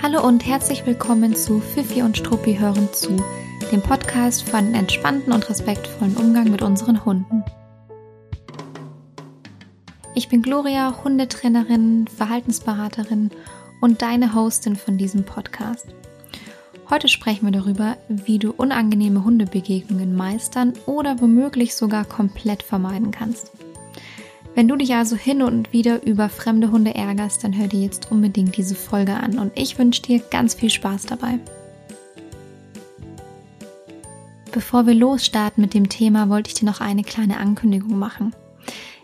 Hallo und herzlich willkommen zu Fifi und Struppi hören zu, dem Podcast für einen entspannten und respektvollen Umgang mit unseren Hunden. Ich bin Gloria, Hundetrainerin, Verhaltensberaterin und deine Hostin von diesem Podcast. Heute sprechen wir darüber, wie du unangenehme Hundebegegnungen meistern oder womöglich sogar komplett vermeiden kannst. Wenn du dich also hin und wieder über fremde Hunde ärgerst, dann hör dir jetzt unbedingt diese Folge an und ich wünsche dir ganz viel Spaß dabei. Bevor wir losstarten mit dem Thema, wollte ich dir noch eine kleine Ankündigung machen.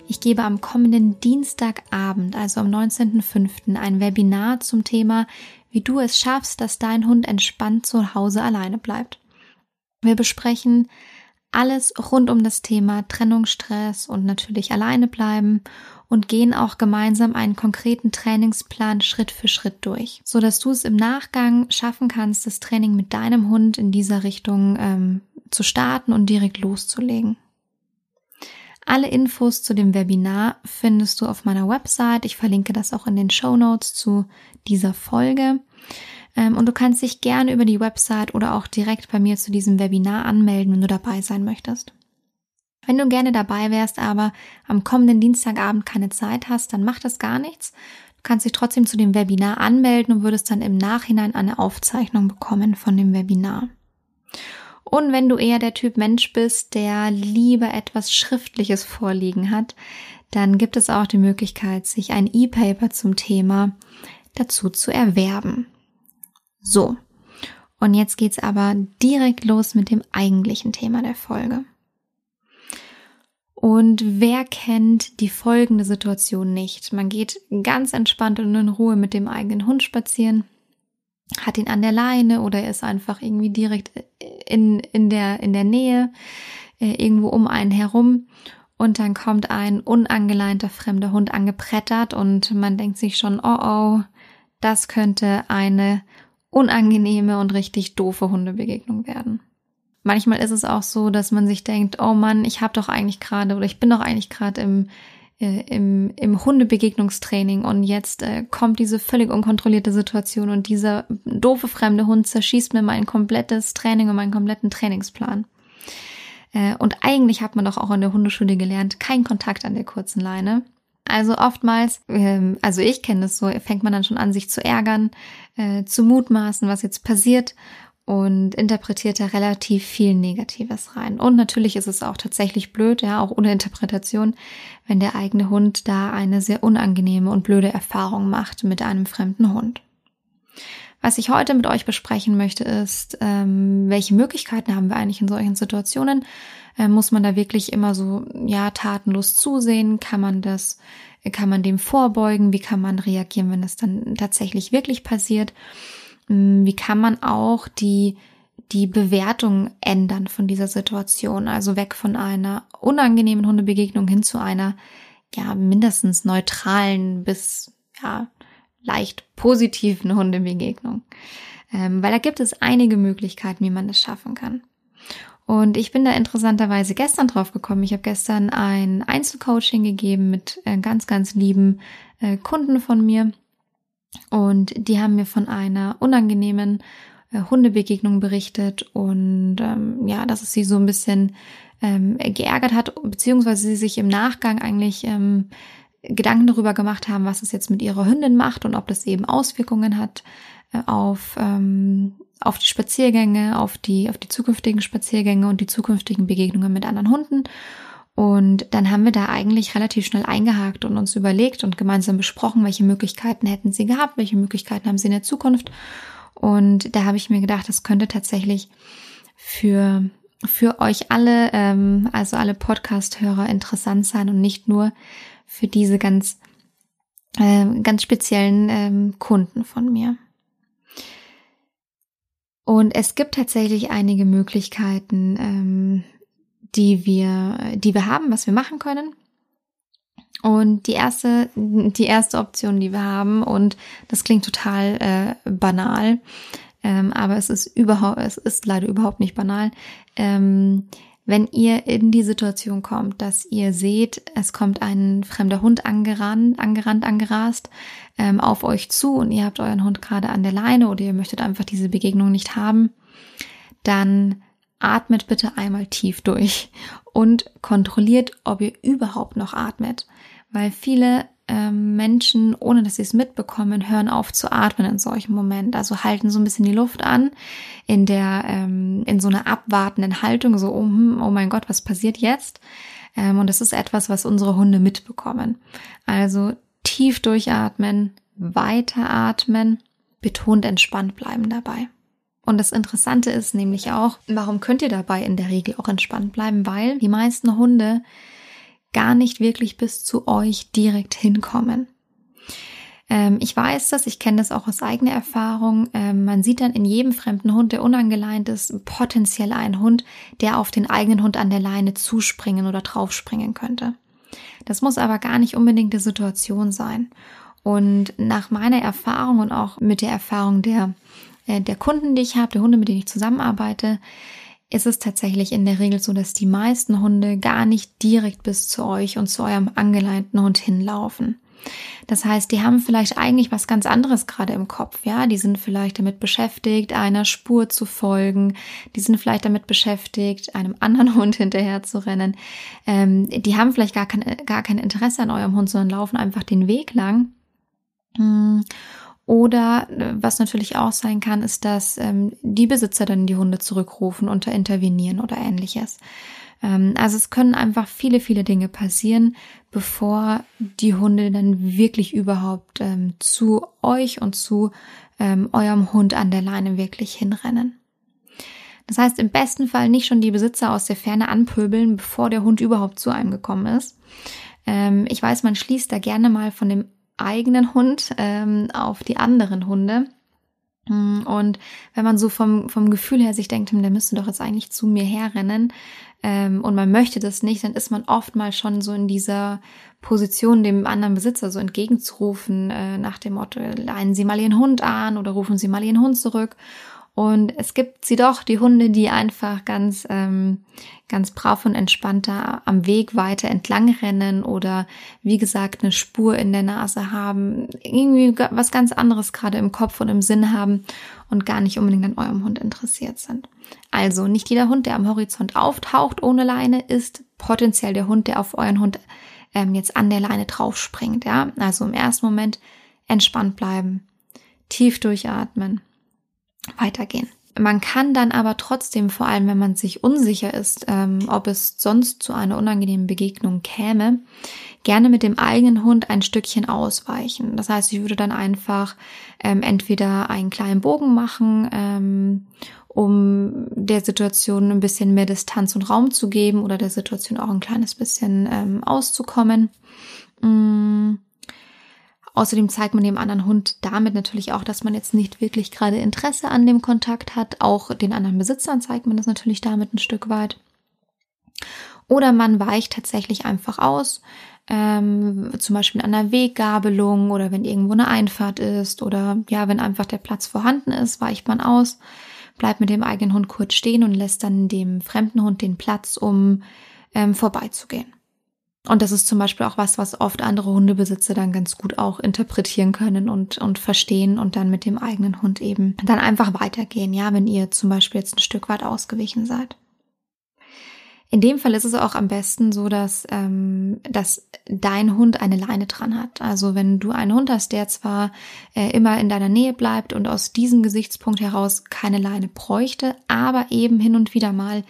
Ich gebe am kommenden Dienstagabend, also am 19.05., ein Webinar zum Thema, wie du es schaffst, dass dein Hund entspannt zu Hause alleine bleibt. Wir besprechen alles rund um das Thema Trennungsstress und natürlich alleine bleiben und gehen auch gemeinsam einen konkreten Trainingsplan Schritt für Schritt durch, so dass du es im Nachgang schaffen kannst, das Training mit deinem Hund in dieser Richtung ähm, zu starten und direkt loszulegen. Alle Infos zu dem Webinar findest du auf meiner Website. Ich verlinke das auch in den Show Notes zu dieser Folge. Ähm, und du kannst dich gerne über die Website oder auch direkt bei mir zu diesem Webinar anmelden, wenn du dabei sein möchtest. Wenn du gerne dabei wärst, aber am kommenden Dienstagabend keine Zeit hast, dann macht das gar nichts. Du kannst dich trotzdem zu dem Webinar anmelden und würdest dann im Nachhinein eine Aufzeichnung bekommen von dem Webinar. Und wenn du eher der Typ Mensch bist, der lieber etwas Schriftliches vorliegen hat, dann gibt es auch die Möglichkeit, sich ein E-Paper zum Thema dazu zu erwerben. So, und jetzt geht's aber direkt los mit dem eigentlichen Thema der Folge. Und wer kennt die folgende Situation nicht? Man geht ganz entspannt und in Ruhe mit dem eigenen Hund spazieren, hat ihn an der Leine oder er ist einfach irgendwie direkt in, in, der, in der Nähe, äh, irgendwo um einen herum. Und dann kommt ein unangeleinter fremder Hund angeprettert und man denkt sich schon, oh oh, das könnte eine unangenehme und richtig doofe Hundebegegnung werden. Manchmal ist es auch so, dass man sich denkt, oh Mann, ich habe doch eigentlich gerade oder ich bin doch eigentlich gerade im, äh, im, im Hundebegegnungstraining und jetzt äh, kommt diese völlig unkontrollierte Situation und dieser doofe fremde Hund zerschießt mir mein komplettes Training und meinen kompletten Trainingsplan. Äh, und eigentlich hat man doch auch in der Hundeschule gelernt, kein Kontakt an der kurzen Leine. Also oftmals, ähm, also ich kenne es so, fängt man dann schon an, sich zu ärgern, äh, zu mutmaßen, was jetzt passiert und interpretiert da relativ viel Negatives rein. Und natürlich ist es auch tatsächlich blöd, ja, auch ohne Interpretation, wenn der eigene Hund da eine sehr unangenehme und blöde Erfahrung macht mit einem fremden Hund. Was ich heute mit euch besprechen möchte, ist, ähm, welche Möglichkeiten haben wir eigentlich in solchen Situationen? Äh, muss man da wirklich immer so, ja, tatenlos zusehen? Kann man das, kann man dem vorbeugen? Wie kann man reagieren, wenn es dann tatsächlich wirklich passiert? Ähm, wie kann man auch die, die Bewertung ändern von dieser Situation? Also weg von einer unangenehmen Hundebegegnung hin zu einer, ja, mindestens neutralen bis, ja, leicht positiven Hundebegegnung. Ähm, weil da gibt es einige Möglichkeiten, wie man das schaffen kann. Und ich bin da interessanterweise gestern drauf gekommen. Ich habe gestern ein Einzelcoaching gegeben mit äh, ganz, ganz lieben äh, Kunden von mir. Und die haben mir von einer unangenehmen äh, Hundebegegnung berichtet und ähm, ja, dass es sie so ein bisschen ähm, geärgert hat, beziehungsweise sie sich im Nachgang eigentlich ähm, Gedanken darüber gemacht haben, was es jetzt mit ihrer Hündin macht und ob das eben Auswirkungen hat auf, ähm, auf die Spaziergänge, auf die, auf die zukünftigen Spaziergänge und die zukünftigen Begegnungen mit anderen Hunden. Und dann haben wir da eigentlich relativ schnell eingehakt und uns überlegt und gemeinsam besprochen, welche Möglichkeiten hätten sie gehabt, welche Möglichkeiten haben sie in der Zukunft. Und da habe ich mir gedacht, das könnte tatsächlich für, für euch alle, ähm, also alle Podcast-Hörer interessant sein und nicht nur für diese ganz, äh, ganz speziellen ähm, Kunden von mir. Und es gibt tatsächlich einige Möglichkeiten, ähm, die wir, die wir haben, was wir machen können. Und die erste, die erste Option, die wir haben, und das klingt total äh, banal, ähm, aber es ist überhaupt, es ist leider überhaupt nicht banal. Ähm, wenn ihr in die Situation kommt, dass ihr seht, es kommt ein fremder Hund angerannt, angerannt, angerast ähm, auf euch zu und ihr habt euren Hund gerade an der Leine oder ihr möchtet einfach diese Begegnung nicht haben, dann atmet bitte einmal tief durch und kontrolliert, ob ihr überhaupt noch atmet, weil viele ähm, Menschen, ohne dass sie es mitbekommen, hören auf zu atmen in solchen Momenten. Also halten so ein bisschen die Luft an in der, ähm, in so einer abwartenden Haltung, so, oh, hm, oh mein Gott, was passiert jetzt? Ähm, und das ist etwas, was unsere Hunde mitbekommen. Also tief durchatmen, weiteratmen, betont entspannt bleiben dabei. Und das Interessante ist nämlich auch, warum könnt ihr dabei in der Regel auch entspannt bleiben? Weil die meisten Hunde gar nicht wirklich bis zu euch direkt hinkommen. Ähm, ich weiß das, ich kenne das auch aus eigener Erfahrung. Ähm, man sieht dann in jedem fremden Hund, der unangeleint ist, potenziell einen Hund, der auf den eigenen Hund an der Leine zuspringen oder draufspringen könnte. Das muss aber gar nicht unbedingt die Situation sein. Und nach meiner Erfahrung und auch mit der Erfahrung der, äh, der Kunden, die ich habe, der Hunde, mit denen ich zusammenarbeite, ist es tatsächlich in der Regel so, dass die meisten Hunde gar nicht direkt bis zu euch und zu eurem angeleinten Hund hinlaufen. Das heißt, die haben vielleicht eigentlich was ganz anderes gerade im Kopf, ja. Die sind vielleicht damit beschäftigt, einer Spur zu folgen. Die sind vielleicht damit beschäftigt, einem anderen Hund hinterher zu rennen. Ähm, die haben vielleicht gar kein, gar kein Interesse an eurem Hund, sondern laufen einfach den Weg lang. Hm. Oder äh, was natürlich auch sein kann, ist, dass ähm, die Besitzer dann die Hunde zurückrufen und intervenieren oder ähnliches. Ähm, also es können einfach viele, viele Dinge passieren, bevor die Hunde dann wirklich überhaupt ähm, zu euch und zu ähm, eurem Hund an der Leine wirklich hinrennen. Das heißt, im besten Fall nicht schon die Besitzer aus der Ferne anpöbeln, bevor der Hund überhaupt zu einem gekommen ist. Ähm, ich weiß, man schließt da gerne mal von dem eigenen Hund ähm, auf die anderen Hunde. Mm, und wenn man so vom, vom Gefühl her sich denkt, hm, der müsste doch jetzt eigentlich zu mir herrennen ähm, und man möchte das nicht, dann ist man oftmals schon so in dieser Position, dem anderen Besitzer so entgegenzurufen, äh, nach dem Motto, leinen Sie mal Ihren Hund an oder rufen Sie mal Ihren Hund zurück. Und es gibt sie doch, die Hunde, die einfach ganz, ähm, ganz brav und entspannter am Weg weiter entlang rennen oder wie gesagt eine Spur in der Nase haben, irgendwie was ganz anderes gerade im Kopf und im Sinn haben und gar nicht unbedingt an eurem Hund interessiert sind. Also nicht jeder Hund, der am Horizont auftaucht ohne Leine, ist potenziell der Hund, der auf euren Hund ähm, jetzt an der Leine draufspringt. Ja, also im ersten Moment entspannt bleiben, tief durchatmen weitergehen. Man kann dann aber trotzdem, vor allem wenn man sich unsicher ist, ähm, ob es sonst zu einer unangenehmen Begegnung käme, gerne mit dem eigenen Hund ein Stückchen ausweichen. Das heißt, ich würde dann einfach ähm, entweder einen kleinen Bogen machen, ähm, um der Situation ein bisschen mehr Distanz und Raum zu geben oder der Situation auch ein kleines bisschen ähm, auszukommen. Mm Außerdem zeigt man dem anderen Hund damit natürlich auch, dass man jetzt nicht wirklich gerade Interesse an dem Kontakt hat. Auch den anderen Besitzern zeigt man das natürlich damit ein Stück weit. Oder man weicht tatsächlich einfach aus, ähm, zum Beispiel an einer Weggabelung oder wenn irgendwo eine Einfahrt ist oder ja, wenn einfach der Platz vorhanden ist, weicht man aus, bleibt mit dem eigenen Hund kurz stehen und lässt dann dem fremden Hund den Platz, um ähm, vorbeizugehen. Und das ist zum Beispiel auch was, was oft andere Hundebesitzer dann ganz gut auch interpretieren können und, und verstehen und dann mit dem eigenen Hund eben dann einfach weitergehen, ja, wenn ihr zum Beispiel jetzt ein Stück weit ausgewichen seid. In dem Fall ist es auch am besten so, dass, ähm, dass dein Hund eine Leine dran hat. Also wenn du einen Hund hast, der zwar äh, immer in deiner Nähe bleibt und aus diesem Gesichtspunkt heraus keine Leine bräuchte, aber eben hin und wieder mal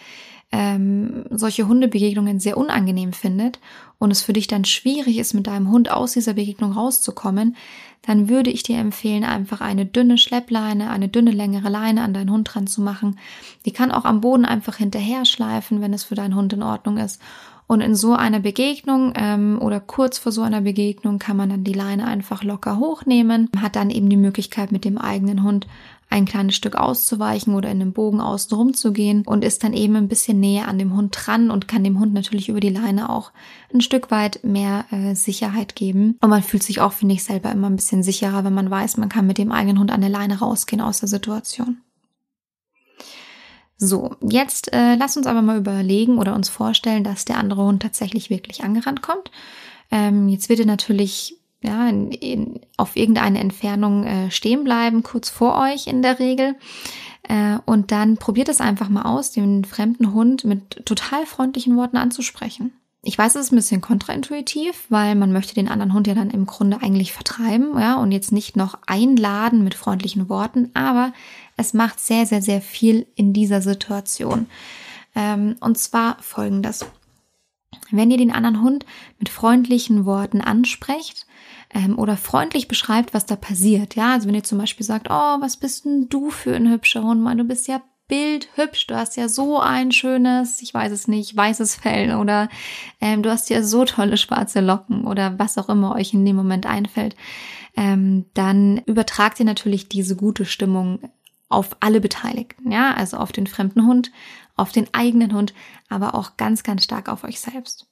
ähm, solche Hundebegegnungen sehr unangenehm findet und es für dich dann schwierig ist, mit deinem Hund aus dieser Begegnung rauszukommen, dann würde ich dir empfehlen, einfach eine dünne Schleppleine, eine dünne längere Leine an deinen Hund dran zu machen. Die kann auch am Boden einfach hinterher schleifen, wenn es für deinen Hund in Ordnung ist. Und in so einer Begegnung ähm, oder kurz vor so einer Begegnung kann man dann die Leine einfach locker hochnehmen, hat dann eben die Möglichkeit mit dem eigenen Hund ein kleines Stück auszuweichen oder in einem Bogen außen rum zu gehen und ist dann eben ein bisschen näher an dem Hund dran und kann dem Hund natürlich über die Leine auch ein Stück weit mehr äh, Sicherheit geben. Und man fühlt sich auch, finde ich, selber immer ein bisschen sicherer, wenn man weiß, man kann mit dem eigenen Hund an der Leine rausgehen aus der Situation. So, jetzt äh, lass uns aber mal überlegen oder uns vorstellen, dass der andere Hund tatsächlich wirklich angerannt kommt. Ähm, jetzt wird er natürlich ja, in, in, auf irgendeine Entfernung äh, stehen bleiben, kurz vor euch in der Regel. Äh, und dann probiert es einfach mal aus, den fremden Hund mit total freundlichen Worten anzusprechen. Ich weiß, es ist ein bisschen kontraintuitiv, weil man möchte den anderen Hund ja dann im Grunde eigentlich vertreiben, ja, und jetzt nicht noch einladen mit freundlichen Worten, aber es macht sehr, sehr, sehr viel in dieser Situation. Ähm, und zwar folgendes. Wenn ihr den anderen Hund mit freundlichen Worten ansprecht, ähm, oder freundlich beschreibt, was da passiert. Ja, also wenn ihr zum Beispiel sagt, oh, was bist denn du für ein hübscher Hund? Mann, du bist ja bildhübsch, du hast ja so ein schönes, ich weiß es nicht, weißes Fell oder ähm, du hast ja so tolle schwarze Locken oder was auch immer euch in dem Moment einfällt, ähm, dann übertragt ihr natürlich diese gute Stimmung auf alle Beteiligten, ja, also auf den fremden Hund, auf den eigenen Hund, aber auch ganz, ganz stark auf euch selbst.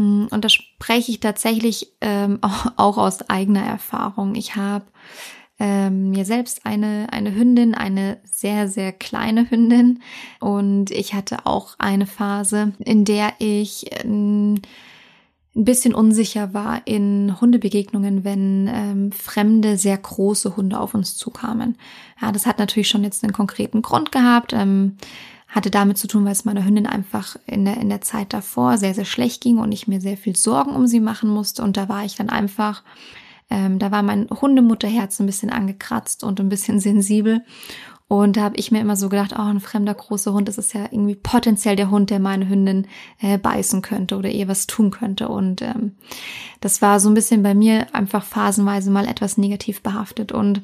Mm, und das spreche ich tatsächlich ähm, auch, auch aus eigener Erfahrung. Ich habe ähm, mir selbst eine, eine Hündin, eine sehr, sehr kleine Hündin. Und ich hatte auch eine Phase, in der ich ähm, ein bisschen unsicher war in Hundebegegnungen, wenn ähm, fremde, sehr große Hunde auf uns zukamen. Ja, das hat natürlich schon jetzt einen konkreten Grund gehabt. Ähm, hatte damit zu tun, weil es meiner Hündin einfach in der, in der Zeit davor sehr, sehr schlecht ging und ich mir sehr viel Sorgen um sie machen musste. Und da war ich dann einfach, ähm, da war mein Hundemutterherz ein bisschen angekratzt und ein bisschen sensibel. Und da habe ich mir immer so gedacht, oh, ein fremder großer Hund, das ist ja irgendwie potenziell der Hund, der meine Hündin äh, beißen könnte oder ihr was tun könnte. Und ähm, das war so ein bisschen bei mir einfach phasenweise mal etwas negativ behaftet. Und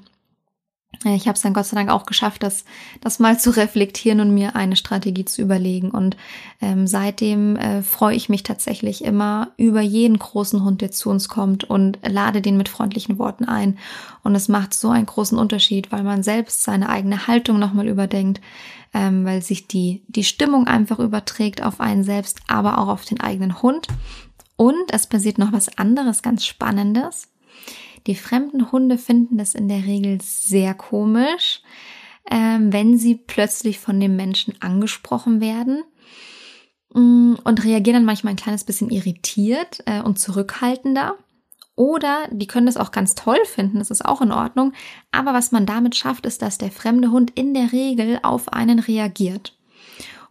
ich habe es dann Gott sei Dank auch geschafft, das, das mal zu reflektieren und mir eine Strategie zu überlegen. Und ähm, seitdem äh, freue ich mich tatsächlich immer über jeden großen Hund, der zu uns kommt und lade den mit freundlichen Worten ein. Und es macht so einen großen Unterschied, weil man selbst seine eigene Haltung nochmal überdenkt, ähm, weil sich die, die Stimmung einfach überträgt auf einen selbst, aber auch auf den eigenen Hund. Und es passiert noch was anderes, ganz Spannendes. Die fremden Hunde finden das in der Regel sehr komisch, ähm, wenn sie plötzlich von dem Menschen angesprochen werden mm, und reagieren dann manchmal ein kleines bisschen irritiert äh, und zurückhaltender. Oder die können das auch ganz toll finden, das ist auch in Ordnung. Aber was man damit schafft, ist, dass der fremde Hund in der Regel auf einen reagiert.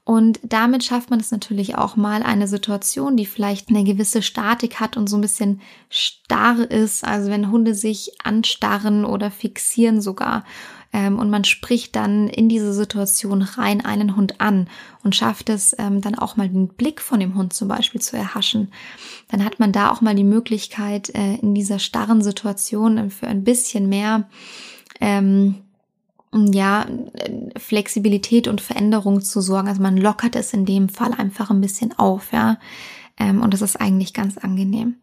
Und damit schafft man es natürlich auch mal eine Situation, die vielleicht eine gewisse Statik hat und so ein bisschen starr ist. Also wenn Hunde sich anstarren oder fixieren sogar. Ähm, und man spricht dann in diese Situation rein einen Hund an und schafft es ähm, dann auch mal den Blick von dem Hund zum Beispiel zu erhaschen. Dann hat man da auch mal die Möglichkeit, äh, in dieser starren Situation für ein bisschen mehr ähm, ja, Flexibilität und Veränderung zu sorgen. Also man lockert es in dem Fall einfach ein bisschen auf, ja. Ähm, und das ist eigentlich ganz angenehm.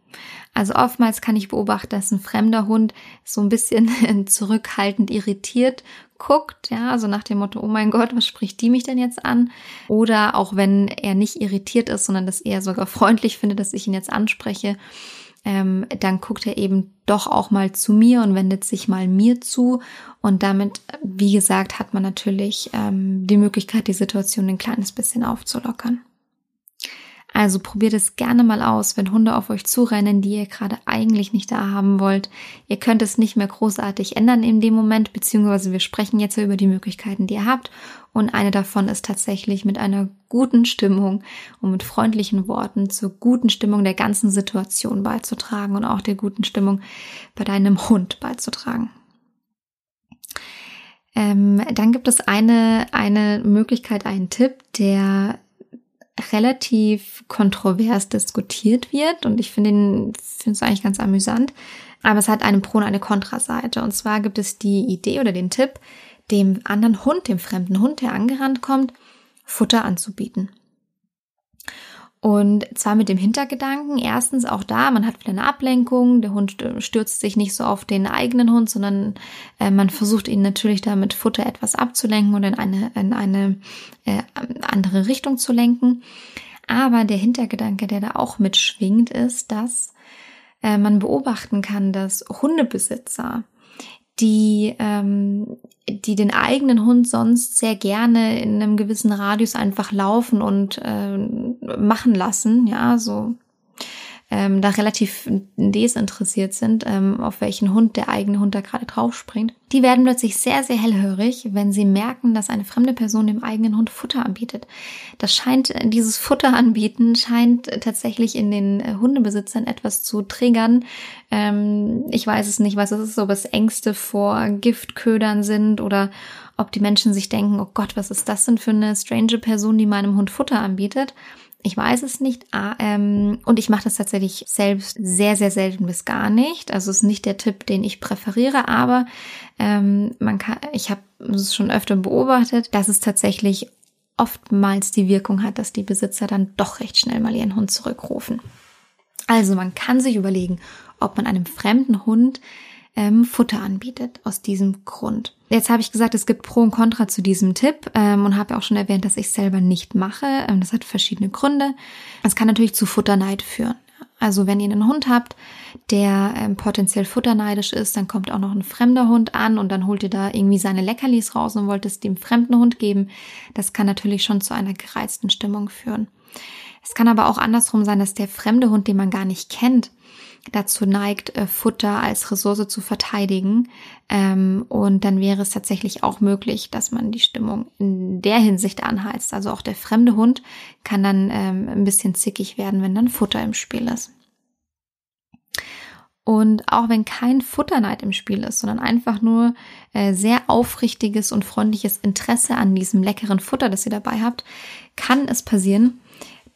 Also oftmals kann ich beobachten, dass ein fremder Hund so ein bisschen zurückhaltend irritiert guckt, ja, also nach dem Motto, oh mein Gott, was spricht die mich denn jetzt an? Oder auch wenn er nicht irritiert ist, sondern das eher sogar freundlich findet, dass ich ihn jetzt anspreche, ähm, dann guckt er eben doch auch mal zu mir und wendet sich mal mir zu. Und damit, wie gesagt, hat man natürlich ähm, die Möglichkeit, die Situation ein kleines bisschen aufzulockern. Also probiert es gerne mal aus, wenn Hunde auf euch zurennen, die ihr gerade eigentlich nicht da haben wollt. Ihr könnt es nicht mehr großartig ändern in dem Moment, beziehungsweise wir sprechen jetzt über die Möglichkeiten, die ihr habt. Und eine davon ist tatsächlich mit einer guten Stimmung und mit freundlichen Worten zur guten Stimmung der ganzen Situation beizutragen und auch der guten Stimmung bei deinem Hund beizutragen. Ähm, dann gibt es eine, eine Möglichkeit, einen Tipp, der relativ kontrovers diskutiert wird und ich finde es eigentlich ganz amüsant. Aber es hat eine Pro- und eine Kontraseite. Und zwar gibt es die Idee oder den Tipp, dem anderen Hund, dem fremden Hund, der angerannt kommt, Futter anzubieten. Und zwar mit dem Hintergedanken, erstens auch da, man hat wieder eine Ablenkung, der Hund stürzt sich nicht so auf den eigenen Hund, sondern äh, man versucht ihn natürlich da mit Futter etwas abzulenken oder in eine, in eine äh, andere Richtung zu lenken. Aber der Hintergedanke, der da auch mitschwingt, ist, dass äh, man beobachten kann, dass Hundebesitzer die, ähm, die den eigenen Hund sonst sehr gerne in einem gewissen Radius einfach laufen und äh, machen lassen, ja, so ähm, da relativ desinteressiert sind, ähm, auf welchen Hund der eigene Hund da gerade drauf springt, die werden plötzlich sehr, sehr hellhörig, wenn sie merken, dass eine fremde Person dem eigenen Hund Futter anbietet. Das scheint, dieses Futter anbieten scheint tatsächlich in den äh, Hundebesitzern etwas zu triggern. Ähm, ich weiß es nicht, was es ist, ob es Ängste vor Giftködern sind oder ob die Menschen sich denken, oh Gott, was ist das denn für eine strange Person, die meinem Hund Futter anbietet. Ich weiß es nicht. Ah, ähm, und ich mache das tatsächlich selbst sehr, sehr selten bis gar nicht. Also es ist nicht der Tipp, den ich präferiere, aber ähm, man kann, ich habe es schon öfter beobachtet, dass es tatsächlich oftmals die Wirkung hat, dass die Besitzer dann doch recht schnell mal ihren Hund zurückrufen. Also man kann sich überlegen, ob man einem fremden Hund ähm, Futter anbietet aus diesem Grund. Jetzt habe ich gesagt, es gibt Pro und Contra zu diesem Tipp ähm, und habe auch schon erwähnt, dass ich selber nicht mache. Ähm, das hat verschiedene Gründe. Es kann natürlich zu Futterneid führen. Also wenn ihr einen Hund habt, der ähm, potenziell futterneidisch ist, dann kommt auch noch ein fremder Hund an und dann holt ihr da irgendwie seine Leckerlis raus und wollt es dem fremden Hund geben. Das kann natürlich schon zu einer gereizten Stimmung führen. Es kann aber auch andersrum sein, dass der fremde Hund, den man gar nicht kennt, dazu neigt, äh, Futter als Ressource zu verteidigen. Ähm, und dann wäre es tatsächlich auch möglich, dass man die Stimmung in der Hinsicht anheizt. Also auch der fremde Hund kann dann ähm, ein bisschen zickig werden, wenn dann Futter im Spiel ist. Und auch wenn kein Futterneid im Spiel ist, sondern einfach nur äh, sehr aufrichtiges und freundliches Interesse an diesem leckeren Futter, das ihr dabei habt, kann es passieren,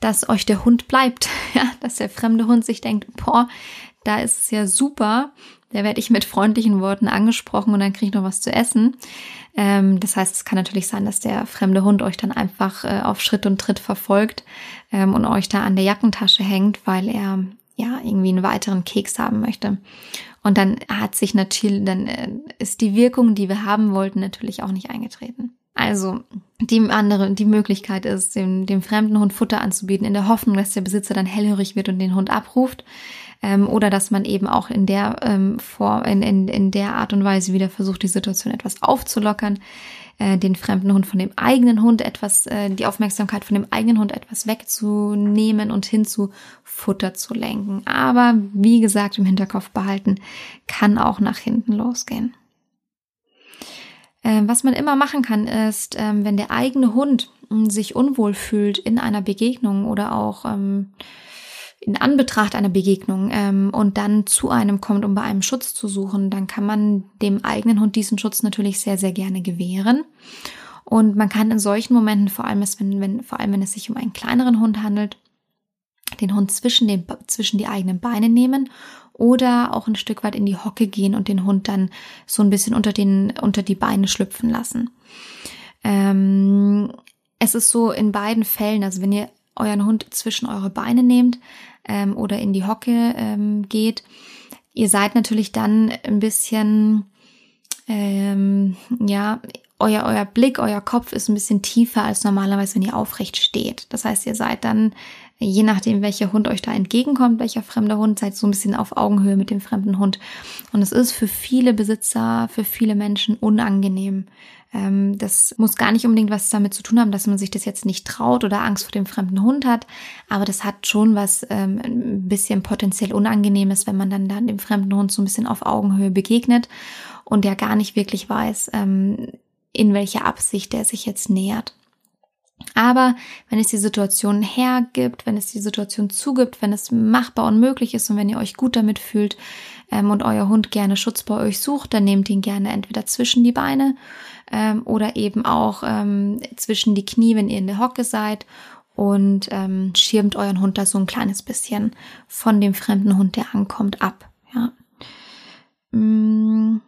dass euch der Hund bleibt. Ja, dass der fremde Hund sich denkt, boah, da ist es ja super. Da werde ich mit freundlichen Worten angesprochen und dann kriege ich noch was zu essen. Ähm, das heißt, es kann natürlich sein, dass der fremde Hund euch dann einfach äh, auf Schritt und Tritt verfolgt ähm, und euch da an der Jackentasche hängt, weil er ja irgendwie einen weiteren Keks haben möchte. Und dann hat sich natürlich, dann äh, ist die Wirkung, die wir haben wollten, natürlich auch nicht eingetreten. Also die andere, die Möglichkeit ist, dem, dem fremden Hund Futter anzubieten, in der Hoffnung, dass der Besitzer dann hellhörig wird und den Hund abruft. Ähm, oder dass man eben auch in der, ähm, vor, in, in, in der Art und Weise wieder versucht, die Situation etwas aufzulockern, äh, den fremden Hund von dem eigenen Hund etwas, äh, die Aufmerksamkeit von dem eigenen Hund etwas wegzunehmen und hin zu Futter zu lenken. Aber wie gesagt, im Hinterkopf behalten, kann auch nach hinten losgehen. Ähm, was man immer machen kann, ist, ähm, wenn der eigene Hund hm, sich unwohl fühlt in einer Begegnung oder auch ähm, in Anbetracht einer Begegnung und dann zu einem kommt, um bei einem Schutz zu suchen, dann kann man dem eigenen Hund diesen Schutz natürlich sehr, sehr gerne gewähren. Und man kann in solchen Momenten, vor allem, wenn, wenn, vor allem wenn es sich um einen kleineren Hund handelt, den Hund zwischen, den, zwischen die eigenen Beine nehmen oder auch ein Stück weit in die Hocke gehen und den Hund dann so ein bisschen unter, den, unter die Beine schlüpfen lassen. Ähm, es ist so in beiden Fällen, also wenn ihr euren Hund zwischen eure Beine nehmt ähm, oder in die Hocke ähm, geht, ihr seid natürlich dann ein bisschen, ähm, ja, euer, euer Blick, euer Kopf ist ein bisschen tiefer als normalerweise, wenn ihr aufrecht steht. Das heißt, ihr seid dann je nachdem, welcher Hund euch da entgegenkommt, welcher fremder Hund, seid so ein bisschen auf Augenhöhe mit dem fremden Hund. Und es ist für viele Besitzer, für viele Menschen unangenehm. Ähm, das muss gar nicht unbedingt was damit zu tun haben, dass man sich das jetzt nicht traut oder Angst vor dem fremden Hund hat, aber das hat schon was ähm, ein bisschen potenziell Unangenehmes, wenn man dann, dann dem fremden Hund so ein bisschen auf Augenhöhe begegnet und der gar nicht wirklich weiß, ähm, in welcher Absicht der sich jetzt nähert. Aber wenn es die Situation hergibt, wenn es die Situation zugibt, wenn es machbar und möglich ist und wenn ihr euch gut damit fühlt ähm, und euer Hund gerne Schutz bei euch sucht, dann nehmt ihn gerne entweder zwischen die Beine ähm, oder eben auch ähm, zwischen die Knie, wenn ihr in der Hocke seid und ähm, schirmt euren Hund da so ein kleines bisschen von dem fremden Hund, der ankommt, ab. Ja. Mm.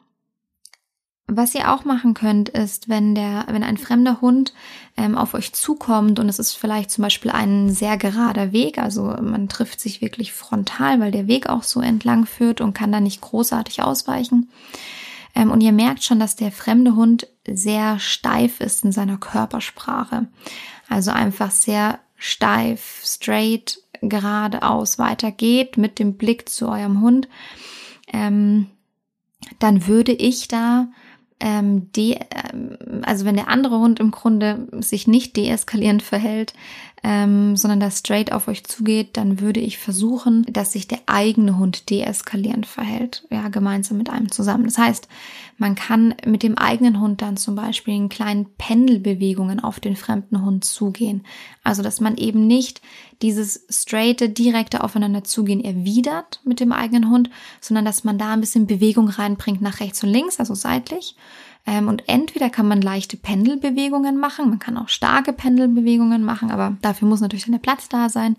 Was ihr auch machen könnt, ist, wenn der, wenn ein fremder Hund ähm, auf euch zukommt und es ist vielleicht zum Beispiel ein sehr gerader Weg, also man trifft sich wirklich frontal, weil der Weg auch so entlang führt und kann da nicht großartig ausweichen. Ähm, und ihr merkt schon, dass der fremde Hund sehr steif ist in seiner Körpersprache. Also einfach sehr steif, straight, geradeaus weitergeht mit dem Blick zu eurem Hund. Ähm, dann würde ich da ähm, de, ähm, also wenn der andere Hund im Grunde sich nicht deeskalierend verhält, ähm, sondern das straight auf euch zugeht, dann würde ich versuchen, dass sich der eigene Hund deeskalierend verhält, ja, gemeinsam mit einem zusammen. Das heißt, man kann mit dem eigenen Hund dann zum Beispiel in kleinen Pendelbewegungen auf den fremden Hund zugehen. Also, dass man eben nicht dieses straighte, direkte Aufeinander zugehen erwidert mit dem eigenen Hund, sondern dass man da ein bisschen Bewegung reinbringt nach rechts und links, also seitlich und entweder kann man leichte Pendelbewegungen machen, man kann auch starke Pendelbewegungen machen, aber dafür muss natürlich dann der Platz da sein.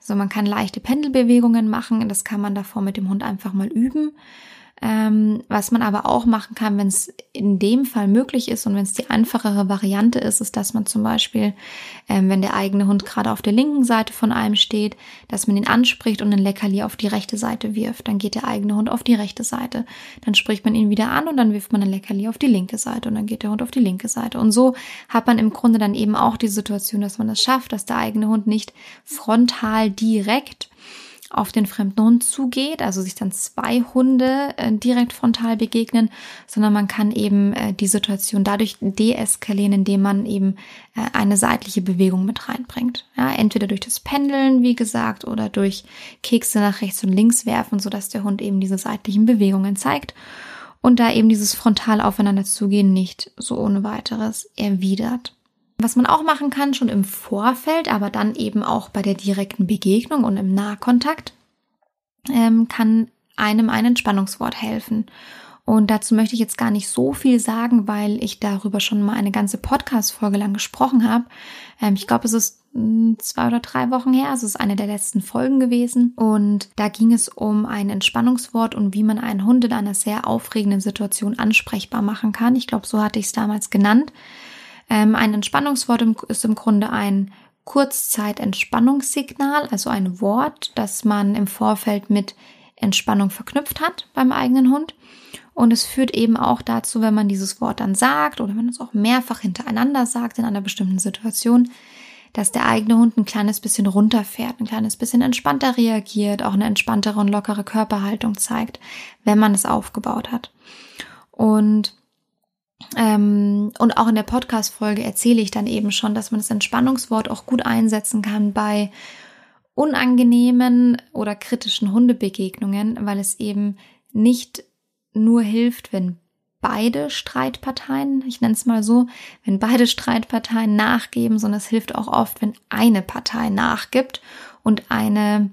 Also man kann leichte Pendelbewegungen machen, das kann man davor mit dem Hund einfach mal üben. Ähm, was man aber auch machen kann, wenn es in dem Fall möglich ist und wenn es die einfachere Variante ist, ist, dass man zum Beispiel, ähm, wenn der eigene Hund gerade auf der linken Seite von einem steht, dass man ihn anspricht und ein Leckerli auf die rechte Seite wirft. Dann geht der eigene Hund auf die rechte Seite. Dann spricht man ihn wieder an und dann wirft man ein Leckerli auf die linke Seite und dann geht der Hund auf die linke Seite. Und so hat man im Grunde dann eben auch die Situation, dass man das schafft, dass der eigene Hund nicht frontal direkt auf den fremden Hund zugeht, also sich dann zwei Hunde äh, direkt frontal begegnen, sondern man kann eben äh, die Situation dadurch deeskalieren, indem man eben äh, eine seitliche Bewegung mit reinbringt. Ja, entweder durch das Pendeln, wie gesagt, oder durch Kekse nach rechts und links werfen, sodass der Hund eben diese seitlichen Bewegungen zeigt und da eben dieses frontal aufeinander zugehen nicht so ohne weiteres erwidert. Was man auch machen kann, schon im Vorfeld, aber dann eben auch bei der direkten Begegnung und im Nahkontakt, ähm, kann einem ein Entspannungswort helfen. Und dazu möchte ich jetzt gar nicht so viel sagen, weil ich darüber schon mal eine ganze Podcast-Folge lang gesprochen habe. Ähm, ich glaube, es ist hm, zwei oder drei Wochen her. Es ist eine der letzten Folgen gewesen. Und da ging es um ein Entspannungswort und wie man einen Hund in einer sehr aufregenden Situation ansprechbar machen kann. Ich glaube, so hatte ich es damals genannt. Ähm, ein Entspannungswort ist im Grunde ein Kurzzeitentspannungssignal, also ein Wort, das man im Vorfeld mit Entspannung verknüpft hat beim eigenen Hund. Und es führt eben auch dazu, wenn man dieses Wort dann sagt oder wenn es auch mehrfach hintereinander sagt in einer bestimmten Situation, dass der eigene Hund ein kleines bisschen runterfährt, ein kleines bisschen entspannter reagiert, auch eine entspanntere und lockere Körperhaltung zeigt, wenn man es aufgebaut hat. Und ähm, und auch in der Podcast-Folge erzähle ich dann eben schon, dass man das Entspannungswort auch gut einsetzen kann bei unangenehmen oder kritischen Hundebegegnungen, weil es eben nicht nur hilft, wenn beide Streitparteien, ich nenne es mal so, wenn beide Streitparteien nachgeben, sondern es hilft auch oft, wenn eine Partei nachgibt und eine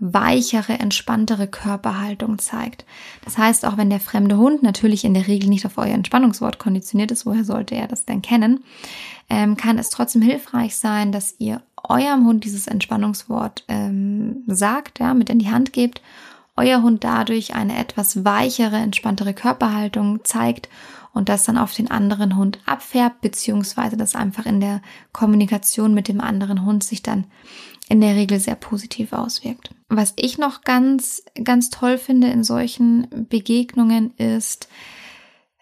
weichere, entspanntere Körperhaltung zeigt. Das heißt, auch wenn der fremde Hund natürlich in der Regel nicht auf euer Entspannungswort konditioniert ist, woher sollte er das denn kennen, ähm, kann es trotzdem hilfreich sein, dass ihr eurem Hund dieses Entspannungswort ähm, sagt, ja, mit in die Hand gebt, euer Hund dadurch eine etwas weichere, entspanntere Körperhaltung zeigt und das dann auf den anderen Hund abfärbt, beziehungsweise das einfach in der Kommunikation mit dem anderen Hund sich dann in der Regel sehr positiv auswirkt. Was ich noch ganz, ganz toll finde in solchen Begegnungen ist,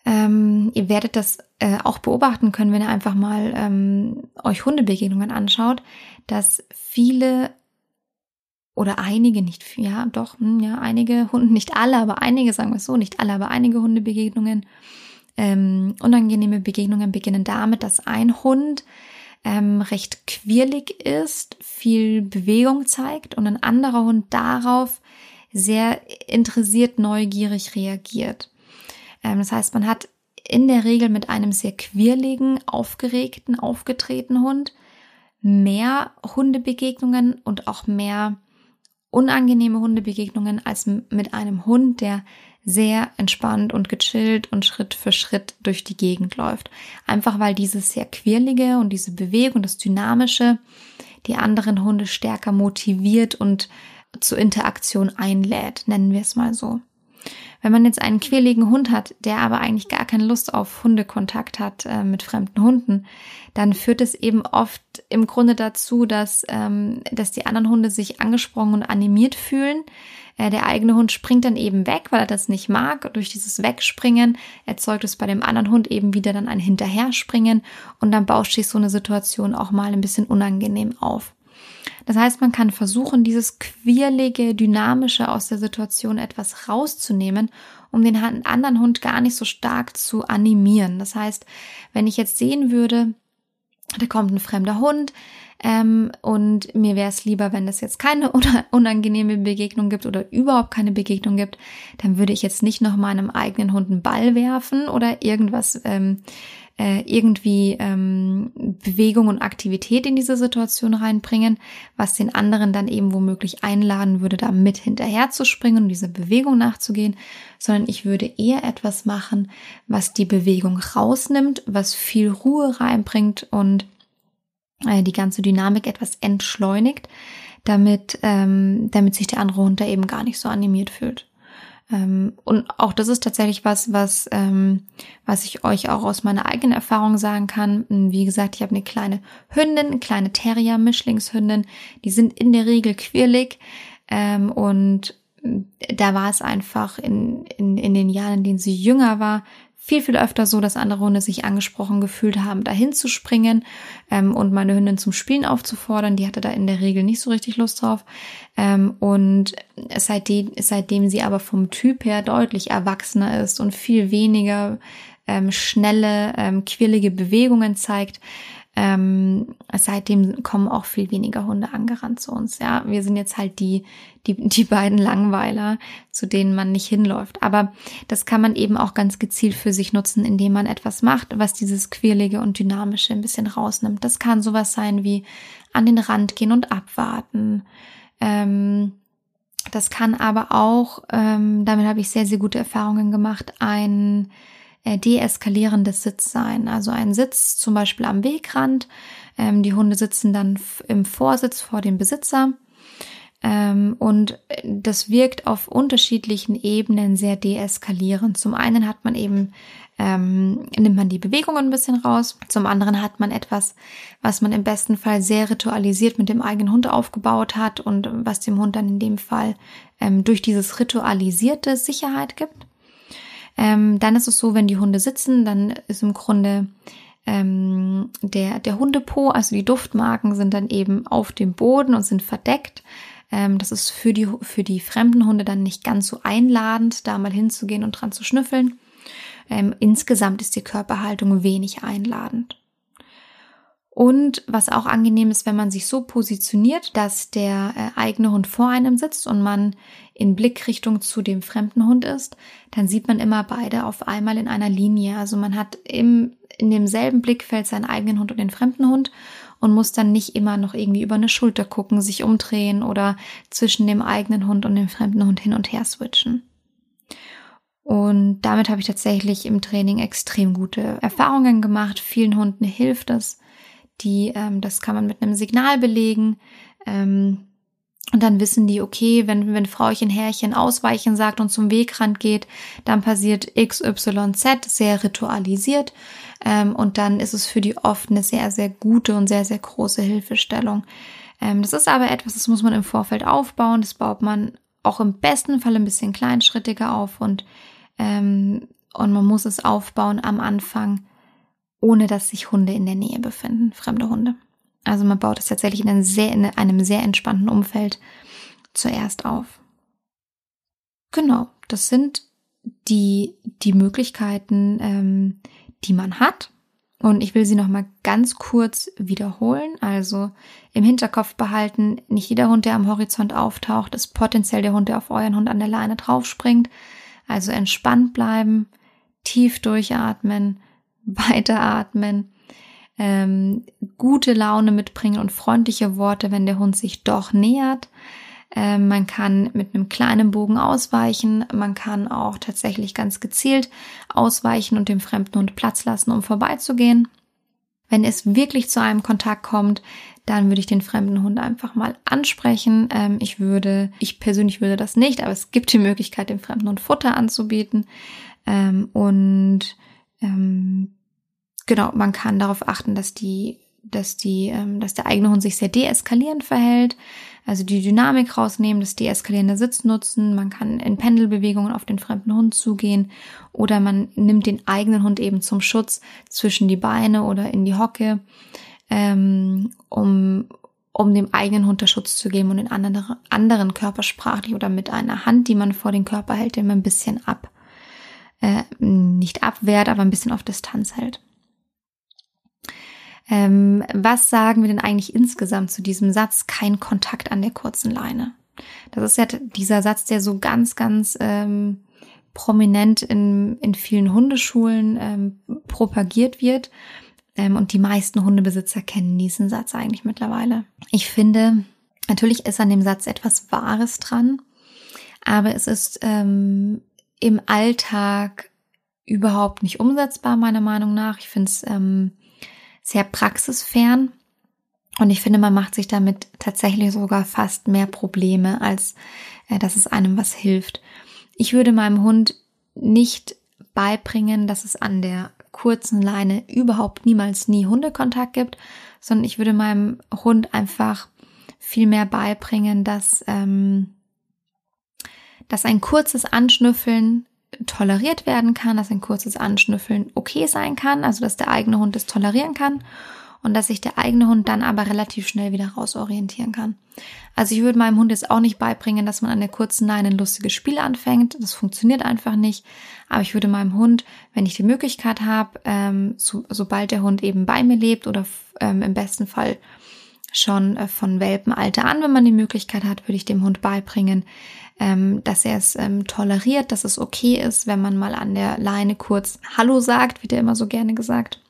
ähm, ihr werdet das äh, auch beobachten können, wenn ihr einfach mal ähm, euch Hundebegegnungen anschaut, dass viele oder einige, nicht, ja, doch, hm, ja, einige Hunde, nicht alle, aber einige, sagen wir es so, nicht alle, aber einige Hundebegegnungen, ähm, unangenehme Begegnungen beginnen damit, dass ein Hund ähm, recht quirlig ist, viel Bewegung zeigt und ein anderer Hund darauf sehr interessiert, neugierig reagiert. Ähm, das heißt, man hat in der Regel mit einem sehr quirligen, aufgeregten, aufgetretenen Hund mehr Hundebegegnungen und auch mehr unangenehme Hundebegegnungen als mit einem Hund, der sehr entspannt und gechillt und Schritt für Schritt durch die Gegend läuft. Einfach weil dieses sehr quirlige und diese Bewegung, das Dynamische, die anderen Hunde stärker motiviert und zur Interaktion einlädt, nennen wir es mal so. Wenn man jetzt einen quirligen Hund hat, der aber eigentlich gar keine Lust auf Hundekontakt hat äh, mit fremden Hunden, dann führt es eben oft im Grunde dazu, dass, ähm, dass die anderen Hunde sich angesprochen und animiert fühlen, äh, der eigene Hund springt dann eben weg, weil er das nicht mag. Durch dieses Wegspringen erzeugt es bei dem anderen Hund eben wieder dann ein Hinterherspringen und dann bauscht sich so eine Situation auch mal ein bisschen unangenehm auf. Das heißt, man kann versuchen, dieses quirlige, dynamische aus der Situation etwas rauszunehmen um den anderen Hund gar nicht so stark zu animieren. Das heißt, wenn ich jetzt sehen würde, da kommt ein fremder Hund, ähm, und mir wäre es lieber, wenn es jetzt keine unangenehme Begegnung gibt oder überhaupt keine Begegnung gibt, dann würde ich jetzt nicht noch meinem eigenen Hund einen Ball werfen oder irgendwas ähm, äh, irgendwie ähm, Bewegung und Aktivität in diese Situation reinbringen, was den anderen dann eben womöglich einladen würde, da mit hinterher zu springen und diese Bewegung nachzugehen, sondern ich würde eher etwas machen, was die Bewegung rausnimmt, was viel Ruhe reinbringt und äh, die ganze Dynamik etwas entschleunigt, damit, ähm, damit sich der andere Hund da eben gar nicht so animiert fühlt. Ähm, und auch das ist tatsächlich was, was, ähm, was ich euch auch aus meiner eigenen Erfahrung sagen kann. Wie gesagt, ich habe eine kleine Hündin, eine kleine Terrier-Mischlingshündin. Die sind in der Regel quirlig. Ähm, und da war es einfach in, in, in den Jahren, in denen sie jünger war, viel, viel öfter so, dass andere Hunde sich angesprochen gefühlt haben, dahin zu springen ähm, und meine Hündin zum Spielen aufzufordern. Die hatte da in der Regel nicht so richtig Lust drauf. Ähm, und seitdem, seitdem sie aber vom Typ her deutlich erwachsener ist und viel weniger ähm, schnelle, ähm, quirlige Bewegungen zeigt, ähm, seitdem kommen auch viel weniger Hunde angerannt zu uns. Ja, wir sind jetzt halt die, die, die beiden Langweiler, zu denen man nicht hinläuft. Aber das kann man eben auch ganz gezielt für sich nutzen, indem man etwas macht, was dieses Quirlige und Dynamische ein bisschen rausnimmt. Das kann sowas sein wie an den Rand gehen und abwarten. Ähm, das kann aber auch, ähm, damit habe ich sehr, sehr gute Erfahrungen gemacht, ein deeskalierendes Sitz sein. Also ein Sitz zum Beispiel am Wegrand. Ähm, die Hunde sitzen dann im Vorsitz vor dem Besitzer. Ähm, und das wirkt auf unterschiedlichen Ebenen sehr deeskalierend. Zum einen hat man eben, ähm, nimmt man die Bewegung ein bisschen raus. Zum anderen hat man etwas, was man im besten Fall sehr ritualisiert mit dem eigenen Hund aufgebaut hat und was dem Hund dann in dem Fall ähm, durch dieses ritualisierte Sicherheit gibt. Ähm, dann ist es so, wenn die Hunde sitzen, dann ist im Grunde ähm, der, der Hundepo, also die Duftmarken sind dann eben auf dem Boden und sind verdeckt. Ähm, das ist für die, für die fremden Hunde dann nicht ganz so einladend, da mal hinzugehen und dran zu schnüffeln. Ähm, insgesamt ist die Körperhaltung wenig einladend. Und was auch angenehm ist, wenn man sich so positioniert, dass der äh, eigene Hund vor einem sitzt und man in Blickrichtung zu dem fremden Hund ist, dann sieht man immer beide auf einmal in einer Linie. Also man hat im, in demselben Blickfeld seinen eigenen Hund und den fremden Hund und muss dann nicht immer noch irgendwie über eine Schulter gucken, sich umdrehen oder zwischen dem eigenen Hund und dem fremden Hund hin und her switchen. Und damit habe ich tatsächlich im Training extrem gute Erfahrungen gemacht. Vielen Hunden hilft es die, ähm, das kann man mit einem Signal belegen. Ähm, und dann wissen die, okay, wenn, wenn Frauchen Herrchen ausweichen sagt und zum Wegrand geht, dann passiert XYZ, sehr ritualisiert. Ähm, und dann ist es für die oft eine sehr, sehr gute und sehr, sehr große Hilfestellung. Ähm, das ist aber etwas, das muss man im Vorfeld aufbauen. Das baut man auch im besten Fall ein bisschen kleinschrittiger auf und, ähm, und man muss es aufbauen am Anfang ohne dass sich Hunde in der Nähe befinden, fremde Hunde. Also man baut es tatsächlich in einem sehr, in einem sehr entspannten Umfeld zuerst auf. Genau, das sind die, die Möglichkeiten, ähm, die man hat. Und ich will sie nochmal ganz kurz wiederholen. Also im Hinterkopf behalten, nicht jeder Hund, der am Horizont auftaucht, ist potenziell der Hund, der auf euren Hund an der Leine draufspringt. Also entspannt bleiben, tief durchatmen, weiteratmen, ähm, gute Laune mitbringen und freundliche Worte, wenn der Hund sich doch nähert. Ähm, man kann mit einem kleinen Bogen ausweichen. Man kann auch tatsächlich ganz gezielt ausweichen und dem fremden Hund Platz lassen, um vorbeizugehen. Wenn es wirklich zu einem Kontakt kommt, dann würde ich den fremden Hund einfach mal ansprechen. Ähm, ich würde, ich persönlich würde das nicht, aber es gibt die Möglichkeit, dem fremden Hund Futter anzubieten. Ähm, und ähm, genau, man kann darauf achten, dass die, dass die, ähm, dass der eigene Hund sich sehr deeskalierend verhält. Also die Dynamik rausnehmen, das deeskalierende Sitz nutzen. Man kann in Pendelbewegungen auf den fremden Hund zugehen oder man nimmt den eigenen Hund eben zum Schutz zwischen die Beine oder in die Hocke, ähm, um, um dem eigenen Hund der Schutz zu geben und den anderen, anderen körpersprachlich oder mit einer Hand, die man vor den Körper hält, den ein bisschen ab. Nicht abwehrt, aber ein bisschen auf Distanz hält. Ähm, was sagen wir denn eigentlich insgesamt zu diesem Satz, kein Kontakt an der kurzen Leine? Das ist ja dieser Satz, der so ganz, ganz ähm, prominent in, in vielen Hundeschulen ähm, propagiert wird. Ähm, und die meisten Hundebesitzer kennen diesen Satz eigentlich mittlerweile. Ich finde, natürlich ist an dem Satz etwas Wahres dran, aber es ist ähm, im Alltag überhaupt nicht umsetzbar, meiner Meinung nach. Ich finde es ähm, sehr praxisfern. Und ich finde, man macht sich damit tatsächlich sogar fast mehr Probleme, als äh, dass es einem was hilft. Ich würde meinem Hund nicht beibringen, dass es an der kurzen Leine überhaupt niemals nie Hundekontakt gibt, sondern ich würde meinem Hund einfach viel mehr beibringen, dass, ähm, dass ein kurzes Anschnüffeln toleriert werden kann, dass ein kurzes Anschnüffeln okay sein kann, also dass der eigene Hund es tolerieren kann und dass sich der eigene Hund dann aber relativ schnell wieder rausorientieren kann. Also ich würde meinem Hund jetzt auch nicht beibringen, dass man an der kurzen Leine ein lustiges Spiel anfängt. Das funktioniert einfach nicht. Aber ich würde meinem Hund, wenn ich die Möglichkeit habe, ähm, so, sobald der Hund eben bei mir lebt oder ähm, im besten Fall schon äh, von Welpenalter an, wenn man die Möglichkeit hat, würde ich dem Hund beibringen, ähm, dass er es ähm, toleriert, dass es okay ist, wenn man mal an der Leine kurz Hallo sagt, wird ja immer so gerne gesagt.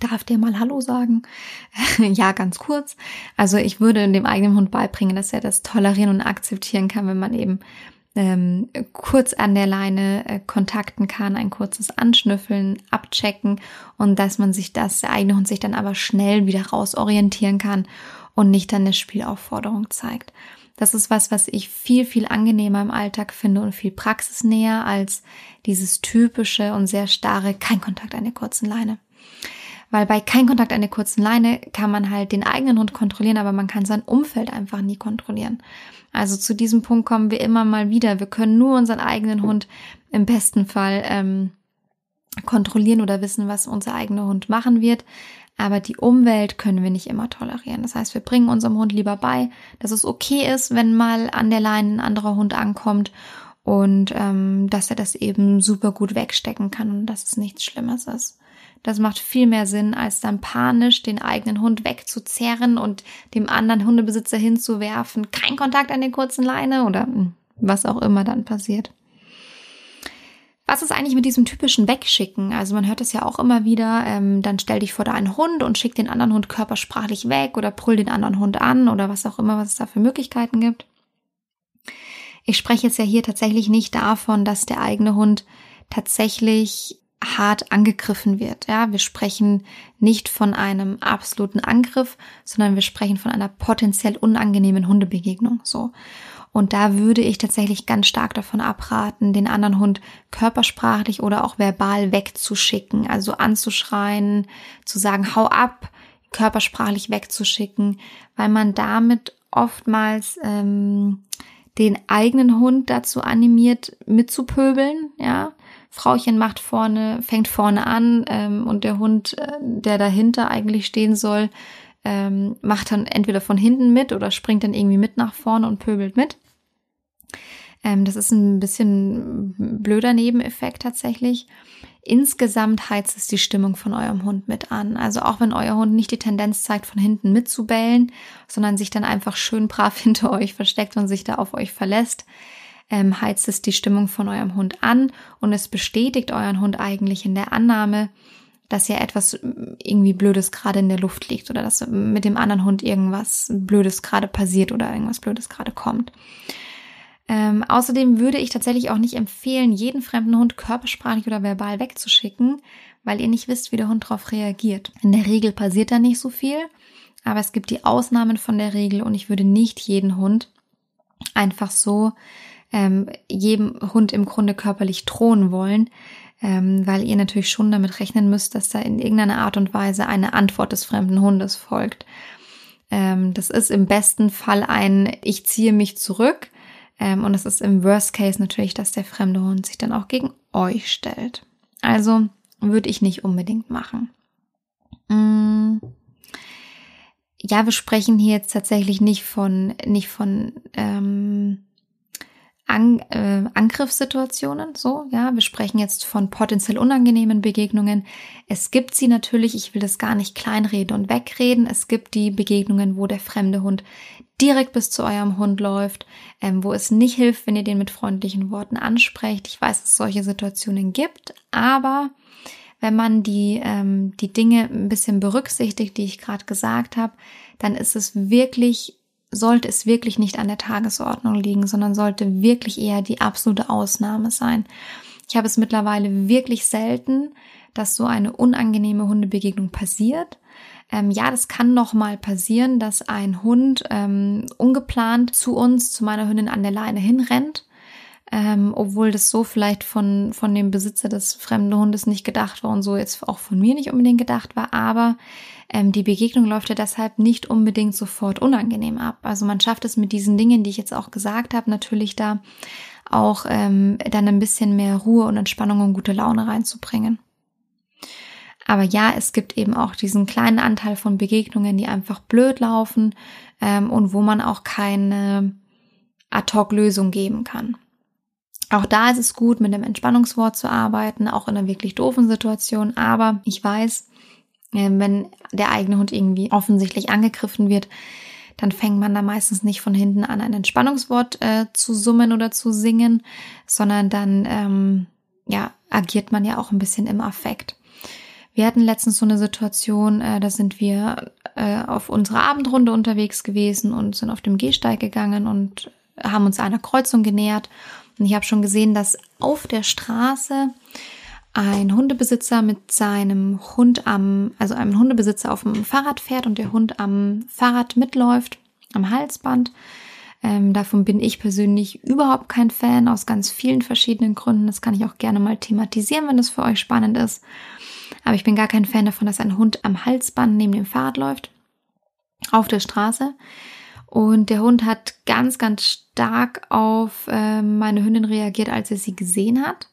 Darf der mal Hallo sagen? ja, ganz kurz. Also ich würde dem eigenen Hund beibringen, dass er das tolerieren und akzeptieren kann, wenn man eben ähm, kurz an der Leine äh, kontakten kann, ein kurzes Anschnüffeln, abchecken und dass man sich das, der eigene Hund sich dann aber schnell wieder rausorientieren kann und nicht dann eine Spielaufforderung zeigt. Das ist was, was ich viel, viel angenehmer im Alltag finde und viel praxisnäher als dieses typische und sehr starre kein Kontakt an der kurzen Leine. Weil bei kein Kontakt an der kurzen Leine kann man halt den eigenen Hund kontrollieren, aber man kann sein Umfeld einfach nie kontrollieren. Also zu diesem Punkt kommen wir immer mal wieder. Wir können nur unseren eigenen Hund im besten Fall ähm, kontrollieren oder wissen, was unser eigener Hund machen wird. Aber die Umwelt können wir nicht immer tolerieren. Das heißt, wir bringen unserem Hund lieber bei, dass es okay ist, wenn mal an der Leine ein anderer Hund ankommt und ähm, dass er das eben super gut wegstecken kann und dass es nichts Schlimmes ist. Das macht viel mehr Sinn, als dann panisch den eigenen Hund wegzuzerren und dem anderen Hundebesitzer hinzuwerfen. Kein Kontakt an der kurzen Leine oder hm, was auch immer dann passiert. Was ist eigentlich mit diesem typischen Wegschicken? Also man hört es ja auch immer wieder, ähm, dann stell dich vor deinen Hund und schick den anderen Hund körpersprachlich weg oder brüll den anderen Hund an oder was auch immer, was es da für Möglichkeiten gibt. Ich spreche jetzt ja hier tatsächlich nicht davon, dass der eigene Hund tatsächlich hart angegriffen wird. Ja, wir sprechen nicht von einem absoluten Angriff, sondern wir sprechen von einer potenziell unangenehmen Hundebegegnung. So. Und da würde ich tatsächlich ganz stark davon abraten, den anderen Hund körpersprachlich oder auch verbal wegzuschicken, also anzuschreien, zu sagen, hau ab, körpersprachlich wegzuschicken, weil man damit oftmals ähm, den eigenen Hund dazu animiert, mitzupöbeln, ja, Frauchen macht vorne, fängt vorne an ähm, und der Hund, äh, der dahinter eigentlich stehen soll, ähm, macht dann entweder von hinten mit oder springt dann irgendwie mit nach vorne und pöbelt mit. Ähm, das ist ein bisschen blöder Nebeneffekt tatsächlich. Insgesamt heizt es die Stimmung von eurem Hund mit an. Also auch wenn euer Hund nicht die Tendenz zeigt, von hinten mitzubellen, sondern sich dann einfach schön brav hinter euch versteckt und sich da auf euch verlässt, ähm, heizt es die Stimmung von eurem Hund an und es bestätigt euren Hund eigentlich in der Annahme, dass ja etwas irgendwie Blödes gerade in der Luft liegt oder dass mit dem anderen Hund irgendwas Blödes gerade passiert oder irgendwas Blödes gerade kommt. Ähm, außerdem würde ich tatsächlich auch nicht empfehlen, jeden fremden Hund körpersprachlich oder verbal wegzuschicken, weil ihr nicht wisst, wie der Hund darauf reagiert. In der Regel passiert da nicht so viel, aber es gibt die Ausnahmen von der Regel und ich würde nicht jeden Hund einfach so ähm, jedem Hund im Grunde körperlich drohen wollen, ähm, weil ihr natürlich schon damit rechnen müsst, dass da in irgendeiner Art und Weise eine Antwort des fremden Hundes folgt. Ähm, das ist im besten Fall ein Ich ziehe mich zurück. Ähm, und es ist im Worst Case natürlich, dass der fremde Hund sich dann auch gegen euch stellt. Also würde ich nicht unbedingt machen. Mm. Ja, wir sprechen hier jetzt tatsächlich nicht von, nicht von ähm, An äh, Angriffssituationen, so, ja, wir sprechen jetzt von potenziell unangenehmen Begegnungen. Es gibt sie natürlich, ich will das gar nicht kleinreden und wegreden. Es gibt die Begegnungen, wo der fremde Hund direkt bis zu eurem Hund läuft, ähm, wo es nicht hilft, wenn ihr den mit freundlichen Worten ansprecht. Ich weiß, dass es solche Situationen gibt, aber wenn man die, ähm, die Dinge ein bisschen berücksichtigt, die ich gerade gesagt habe, dann ist es wirklich sollte es wirklich nicht an der Tagesordnung liegen, sondern sollte wirklich eher die absolute Ausnahme sein. Ich habe es mittlerweile wirklich selten, dass so eine unangenehme Hundebegegnung passiert. Ähm, ja, das kann noch mal passieren, dass ein Hund ähm, ungeplant zu uns, zu meiner Hündin an der Leine hinrennt, ähm, obwohl das so vielleicht von von dem Besitzer des fremden Hundes nicht gedacht war und so jetzt auch von mir nicht unbedingt gedacht war. Aber ähm, die Begegnung läuft ja deshalb nicht unbedingt sofort unangenehm ab. Also man schafft es mit diesen Dingen, die ich jetzt auch gesagt habe, natürlich da auch ähm, dann ein bisschen mehr Ruhe und Entspannung und gute Laune reinzubringen. Aber ja, es gibt eben auch diesen kleinen Anteil von Begegnungen, die einfach blöd laufen ähm, und wo man auch keine Ad-Hoc-Lösung geben kann. Auch da ist es gut, mit dem Entspannungswort zu arbeiten, auch in einer wirklich doofen Situation. Aber ich weiß, ähm, wenn der eigene Hund irgendwie offensichtlich angegriffen wird, dann fängt man da meistens nicht von hinten an, ein Entspannungswort äh, zu summen oder zu singen, sondern dann ähm, ja agiert man ja auch ein bisschen im Affekt. Wir hatten letztens so eine Situation, äh, da sind wir äh, auf unserer Abendrunde unterwegs gewesen und sind auf dem Gehsteig gegangen und haben uns einer Kreuzung genähert. Und ich habe schon gesehen, dass auf der Straße ein Hundebesitzer mit seinem Hund am, also einem Hundebesitzer auf dem Fahrrad fährt und der Hund am Fahrrad mitläuft, am Halsband. Ähm, davon bin ich persönlich überhaupt kein Fan, aus ganz vielen verschiedenen Gründen. Das kann ich auch gerne mal thematisieren, wenn das für euch spannend ist. Aber ich bin gar kein Fan davon, dass ein Hund am Halsband neben dem Fahrrad läuft, auf der Straße. Und der Hund hat ganz, ganz stark auf äh, meine Hündin reagiert, als er sie gesehen hat.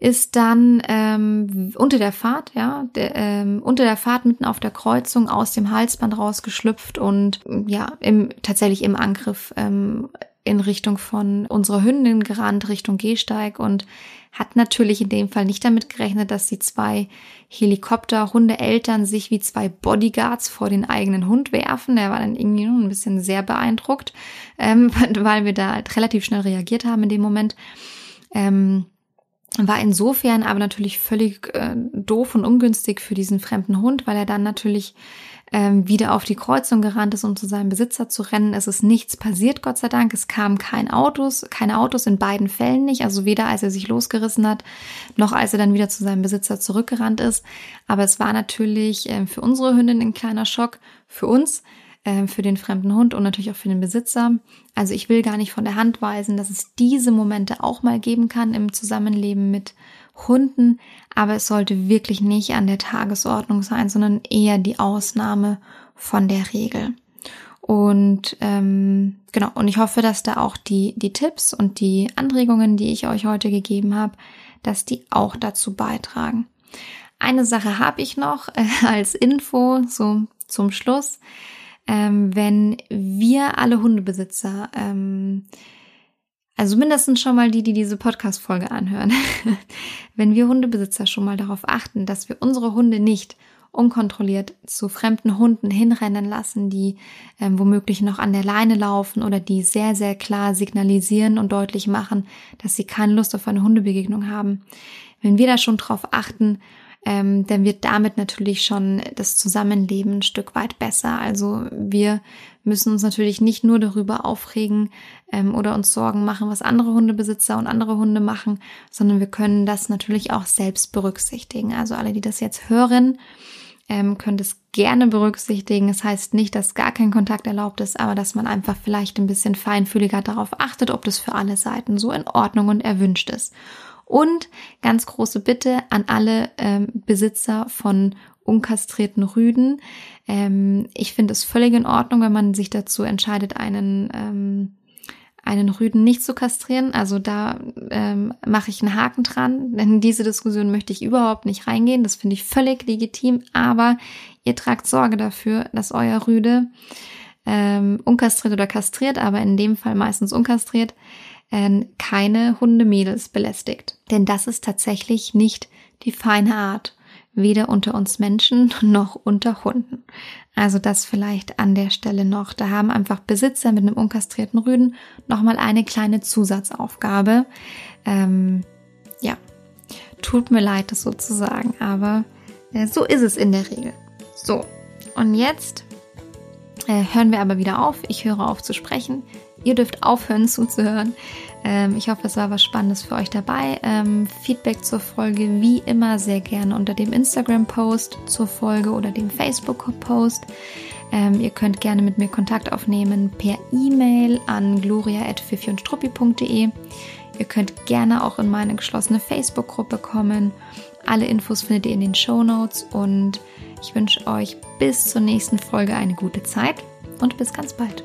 Ist dann ähm, unter der Fahrt, ja, der, ähm, unter der Fahrt mitten auf der Kreuzung aus dem Halsband rausgeschlüpft und ja, im, tatsächlich im Angriff ähm, in Richtung von unserer Hündin gerannt, Richtung Gehsteig und hat natürlich in dem Fall nicht damit gerechnet, dass die zwei Helikopter-Hundeeltern sich wie zwei Bodyguards vor den eigenen Hund werfen. Er war dann irgendwie ein bisschen sehr beeindruckt, ähm, weil wir da halt relativ schnell reagiert haben in dem Moment. Ähm, war insofern aber natürlich völlig äh, doof und ungünstig für diesen fremden Hund, weil er dann natürlich ähm, wieder auf die Kreuzung gerannt ist, um zu seinem Besitzer zu rennen. Es ist nichts passiert, Gott sei Dank. Es kamen kein Autos, keine Autos in beiden Fällen nicht. Also weder als er sich losgerissen hat, noch als er dann wieder zu seinem Besitzer zurückgerannt ist. Aber es war natürlich äh, für unsere Hündin ein kleiner Schock, für uns, ähm, für den fremden Hund und natürlich auch für den Besitzer. Also ich will gar nicht von der Hand weisen, dass es diese Momente auch mal geben kann im Zusammenleben mit Hunden, aber es sollte wirklich nicht an der Tagesordnung sein, sondern eher die Ausnahme von der Regel. Und ähm, genau, und ich hoffe, dass da auch die, die Tipps und die Anregungen, die ich euch heute gegeben habe, dass die auch dazu beitragen. Eine Sache habe ich noch äh, als Info, so zum Schluss ähm, wenn wir alle Hundebesitzer, ähm, also mindestens schon mal die, die diese Podcast-Folge anhören, wenn wir Hundebesitzer schon mal darauf achten, dass wir unsere Hunde nicht unkontrolliert zu fremden Hunden hinrennen lassen, die ähm, womöglich noch an der Leine laufen oder die sehr, sehr klar signalisieren und deutlich machen, dass sie keine Lust auf eine Hundebegegnung haben. Wenn wir da schon drauf achten, ähm, dann wird damit natürlich schon das Zusammenleben ein Stück weit besser. Also wir müssen uns natürlich nicht nur darüber aufregen ähm, oder uns Sorgen machen, was andere Hundebesitzer und andere Hunde machen, sondern wir können das natürlich auch selbst berücksichtigen. Also alle, die das jetzt hören, ähm, könnt es gerne berücksichtigen. Es das heißt nicht, dass gar kein Kontakt erlaubt ist, aber dass man einfach vielleicht ein bisschen feinfühliger darauf achtet, ob das für alle Seiten so in Ordnung und erwünscht ist. Und ganz große Bitte an alle ähm, Besitzer von unkastrierten Rüden. Ähm, ich finde es völlig in Ordnung, wenn man sich dazu entscheidet, einen ähm, einen Rüden nicht zu kastrieren. Also da ähm, mache ich einen Haken dran, denn in diese Diskussion möchte ich überhaupt nicht reingehen. Das finde ich völlig legitim, aber ihr tragt Sorge dafür, dass euer Rüde ähm, unkastriert oder kastriert, aber in dem Fall meistens unkastriert, äh, keine Hundemädels belästigt. Denn das ist tatsächlich nicht die feine Art, weder unter uns Menschen noch unter Hunden. Also das vielleicht an der Stelle noch. Da haben einfach Besitzer mit einem unkastrierten Rüden nochmal eine kleine Zusatzaufgabe. Ähm, ja, tut mir leid, das sozusagen, aber äh, so ist es in der Regel. So, und jetzt äh, hören wir aber wieder auf. Ich höre auf zu sprechen. Ihr dürft aufhören zuzuhören. Ähm, ich hoffe, es war was Spannendes für euch dabei. Ähm, Feedback zur Folge wie immer sehr gerne unter dem Instagram-Post zur Folge oder dem Facebook-Post. Ähm, ihr könnt gerne mit mir Kontakt aufnehmen per E-Mail an gloria.fifiundstruppi.de. Ihr könnt gerne auch in meine geschlossene Facebook-Gruppe kommen. Alle Infos findet ihr in den Show Notes und ich wünsche euch bis zur nächsten Folge eine gute Zeit und bis ganz bald.